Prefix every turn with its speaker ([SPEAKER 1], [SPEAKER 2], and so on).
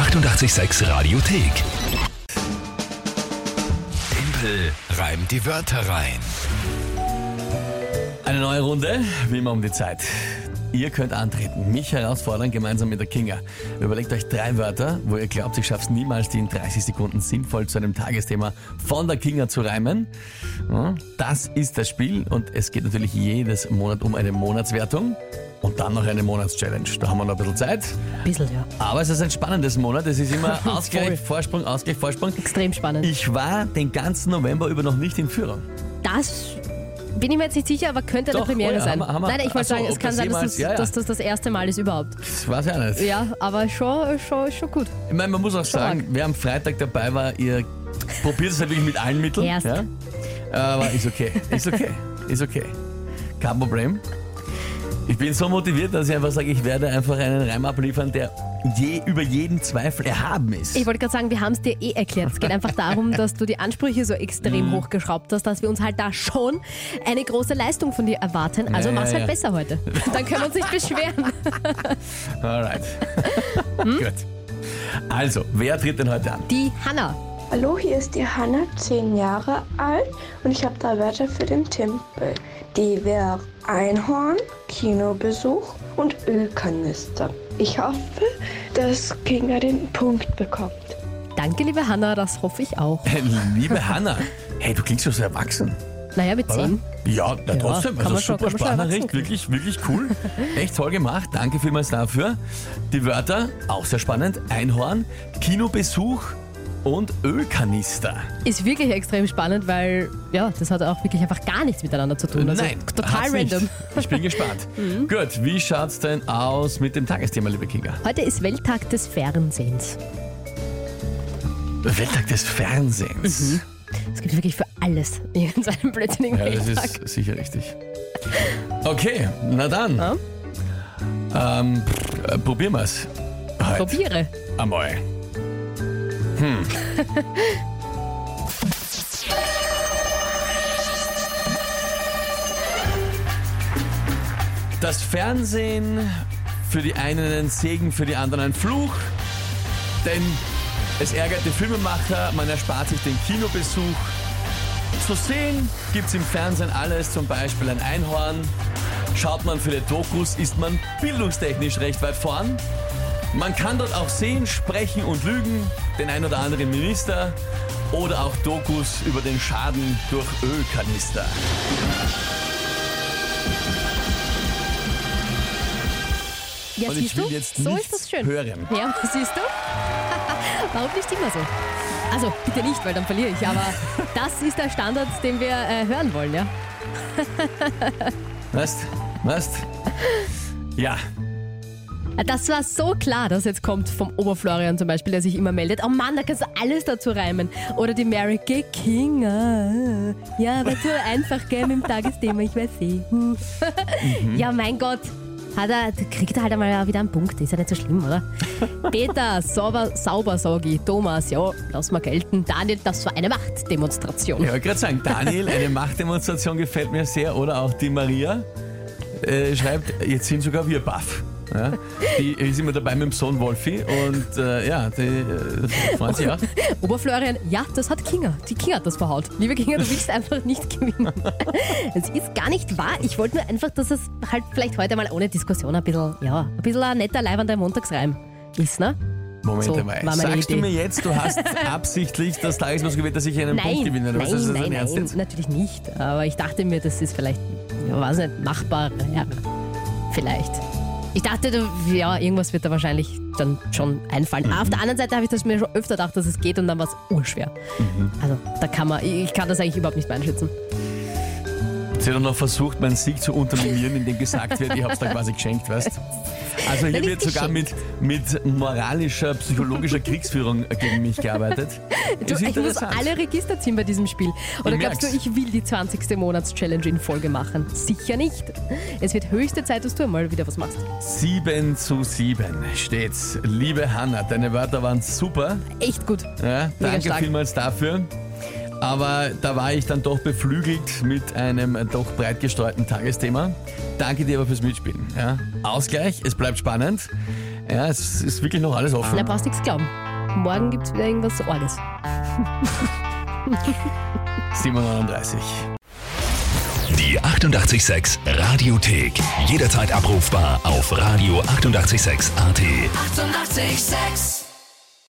[SPEAKER 1] 886 Radiothek. Tempel reimt die Wörter rein.
[SPEAKER 2] Eine neue Runde, wie immer um die Zeit. Ihr könnt antreten, mich herausfordern, gemeinsam mit der Kinga. Überlegt euch drei Wörter, wo ihr glaubt, ich schaff's niemals, die in 30 Sekunden sinnvoll zu einem Tagesthema von der Kinga zu reimen. Das ist das Spiel und es geht natürlich jedes Monat um eine Monatswertung und dann noch eine Monatschallenge. Da haben wir noch ein bisschen Zeit.
[SPEAKER 3] Bisschen, ja.
[SPEAKER 2] Aber es ist ein spannendes Monat. Es ist immer Ausgleich, Vorsprung, Ausgleich, Vorsprung.
[SPEAKER 3] Extrem spannend.
[SPEAKER 2] Ich war den ganzen November über noch nicht in Führung.
[SPEAKER 3] Das bin ich mir jetzt nicht sicher, aber könnte
[SPEAKER 2] Doch,
[SPEAKER 3] eine Premiere
[SPEAKER 2] oh ja,
[SPEAKER 3] sein.
[SPEAKER 2] haben wir- haben wir-
[SPEAKER 3] Nein, ich wollte
[SPEAKER 2] so,
[SPEAKER 3] sagen, es
[SPEAKER 2] ob
[SPEAKER 3] kann
[SPEAKER 2] das
[SPEAKER 3] sein, dass das,
[SPEAKER 2] ja, ja.
[SPEAKER 3] dass das das erste Mal ist überhaupt.
[SPEAKER 2] Das weiß ich auch nicht.
[SPEAKER 3] Ja, aber schon, schon, schon gut.
[SPEAKER 2] Ich meine, man muss auch sagen, wer am Freitag dabei war, ihr probiert es halt wirklich mit allen Mitteln.
[SPEAKER 3] Erst.
[SPEAKER 2] Ja? Aber ist okay. Ist okay. Ist okay. Kein Problem. Ich bin so motiviert, dass ich einfach sage, ich werde einfach einen Reim abliefern, der je, über jeden Zweifel erhaben ist.
[SPEAKER 3] Ich wollte gerade sagen, wir haben es dir eh erklärt. Es geht einfach darum, dass du die Ansprüche so extrem
[SPEAKER 2] Mhm.
[SPEAKER 3] hochgeschraubt hast, dass wir uns halt da schon eine große Leistung von dir erwarten. Also
[SPEAKER 2] Ja,
[SPEAKER 3] mach's
[SPEAKER 2] ja,
[SPEAKER 3] halt
[SPEAKER 2] ja.
[SPEAKER 3] besser heute. Dann können wir uns nicht beschweren.
[SPEAKER 2] Alright.
[SPEAKER 3] Hm?
[SPEAKER 2] Gut. Also, wer tritt denn heute an?
[SPEAKER 3] Die Hanna.
[SPEAKER 4] Hallo, hier ist die Hanna, 10 Jahre alt und ich habe da Wörter für den Tempel. Die wäre Einhorn, Kinobesuch und Ölkanister. Ich hoffe, dass Kinga den Punkt bekommt.
[SPEAKER 3] Danke, liebe Hanna, das hoffe ich auch.
[SPEAKER 2] Liebe Hanna. Hey, du klingst schon so erwachsen.
[SPEAKER 3] Naja, mit
[SPEAKER 2] Oder?
[SPEAKER 3] 10.
[SPEAKER 2] Ja, na, trotzdem.
[SPEAKER 3] kann
[SPEAKER 2] Also super Sprachnachricht, wirklich, wirklich cool. Echt toll gemacht. Danke vielmals dafür. Die Wörter, auch sehr spannend. Einhorn, Kinobesuch und Ölkanister.
[SPEAKER 3] Ist wirklich extrem spannend, weil ja, das hat auch wirklich einfach gar nichts miteinander zu tun. Also
[SPEAKER 2] Nein,
[SPEAKER 3] total
[SPEAKER 2] nicht.
[SPEAKER 3] random. Mhm.
[SPEAKER 2] Ich bin gespannt. Gut, wie schaut's denn aus mit dem Tagesthema, liebe Kinga?
[SPEAKER 3] Heute ist Welttag des Fernsehens.
[SPEAKER 2] Welttag des Fernsehens.
[SPEAKER 3] Es gibt wirklich für alles irgendeinen blödsinnigen
[SPEAKER 2] Ja, das
[SPEAKER 3] Welttag.
[SPEAKER 2] ist sicher richtig. Okay, na dann.
[SPEAKER 3] Ja.
[SPEAKER 2] Ähm, pff, äh, probieren wir's. Heute.
[SPEAKER 3] Probiere.
[SPEAKER 2] Einmal. Hm. Das Fernsehen für die einen ein Segen, für die anderen ein Fluch. Denn es ärgert die Filmemacher, man erspart sich den Kinobesuch. Zu sehen gibt's im Fernsehen alles, zum Beispiel ein Einhorn. Schaut man viele Dokus, ist man bildungstechnisch recht weit vorn. Man kann dort auch sehen, sprechen und lügen, den ein oder anderen Minister oder auch Dokus über den Schaden durch Ölkanister.
[SPEAKER 3] Ja,
[SPEAKER 2] Und ich will
[SPEAKER 3] du?
[SPEAKER 2] jetzt
[SPEAKER 3] so ist das schön.
[SPEAKER 2] hören.
[SPEAKER 3] Ja, siehst du? Warum nicht immer so? Also, bitte nicht, weil dann verliere ich. Aber das ist der Standard, den wir äh, hören wollen, ja?
[SPEAKER 2] Weißt? Weißt? Ja,
[SPEAKER 3] Das war so klar, dass jetzt kommt vom Oberflorian zum Beispiel, der sich immer meldet. Oh Mann, da kannst du alles dazu reimen. Oder die Mary Gay King. ah. Ja, aber so einfach, gell, mit dem Tagesthema, ich weiß eh. Hm. Ja, mein Gott. Hat er, kriegt er halt einmal wieder einen Punkt. Ist ja nicht so schlimm, oder? Peter, sauber, sauber, sag ich. Thomas, ja, lass mal gelten. Daniel, das war eine Machtdemonstration.
[SPEAKER 2] ich wollte gerade sagen, Daniel, eine Machtdemonstration gefällt mir sehr. Oder auch die Maria äh, schreibt, jetzt sind sogar wir baff. Ja, die ist immer dabei mit dem Sohn Wolfi und äh, ja, die äh, freuen sich auch.
[SPEAKER 3] Oberflorian, ja, das hat Kinga. Die Kinga hat das verhaut. Liebe Kinga, du willst einfach nicht gewinnen. Es ist gar nicht wahr. Ich wollte nur einfach, dass es halt vielleicht heute mal ohne Diskussion ein bisschen, ja, ein bisschen ein netter, leibender Montagsreim ist, ne?
[SPEAKER 2] Moment
[SPEAKER 3] So,
[SPEAKER 2] einmal. Sagst du
[SPEAKER 3] Idee.
[SPEAKER 2] mir jetzt, du hast absichtlich das Tageslos gewählt, dass ich einen Punkt
[SPEAKER 3] Nein,
[SPEAKER 2] gewinne?
[SPEAKER 3] nein,
[SPEAKER 2] ist
[SPEAKER 3] nein, nein,
[SPEAKER 2] jetzt?
[SPEAKER 3] natürlich nicht. Aber ich dachte mir, das ist vielleicht, ja, weiß nicht, machbar. Ja, vielleicht. Ich dachte, du, ja, irgendwas wird da wahrscheinlich dann schon einfallen.
[SPEAKER 2] Mhm.
[SPEAKER 3] Auf der anderen Seite habe ich das mir schon öfter gedacht, dass es geht und dann war es urschwer.
[SPEAKER 2] Mhm.
[SPEAKER 3] Also, da kann man, ich kann das eigentlich überhaupt nicht einschätzen.
[SPEAKER 2] Sie hat dann noch versucht, meinen Sieg zu unterminieren, indem gesagt wird, ich hab's da quasi geschenkt, weißt Also hier wird sogar mit, mit moralischer, psychologischer Kriegsführung gegen mich gearbeitet.
[SPEAKER 3] Du, ich muss alle Register ziehen bei diesem Spiel. Oder
[SPEAKER 2] Ich
[SPEAKER 3] glaubst du,
[SPEAKER 2] merk's.
[SPEAKER 3] ich will die 20. Monats-Challenge in Folge machen? Sicher nicht. Es wird höchste Zeit, dass du mal wieder was machst.
[SPEAKER 2] 7 zu 7 steht's. Liebe Hanna, deine Wörter waren super.
[SPEAKER 3] Echt gut.
[SPEAKER 2] Ja, danke
[SPEAKER 3] stark.
[SPEAKER 2] vielmals dafür. Aber da war ich dann doch beflügelt mit einem doch breit gestreuten Tagesthema. Danke dir aber fürs Mitspielen. Ja. Ausgleich, es bleibt spannend. Ja, es ist wirklich noch alles offen.
[SPEAKER 3] Na, brauchst nichts glauben. Morgen gibt es wieder irgendwas Orges.
[SPEAKER 2] 739.
[SPEAKER 1] Die 886 Radiothek. Jederzeit abrufbar auf radio886.at. 886!
[SPEAKER 5] 886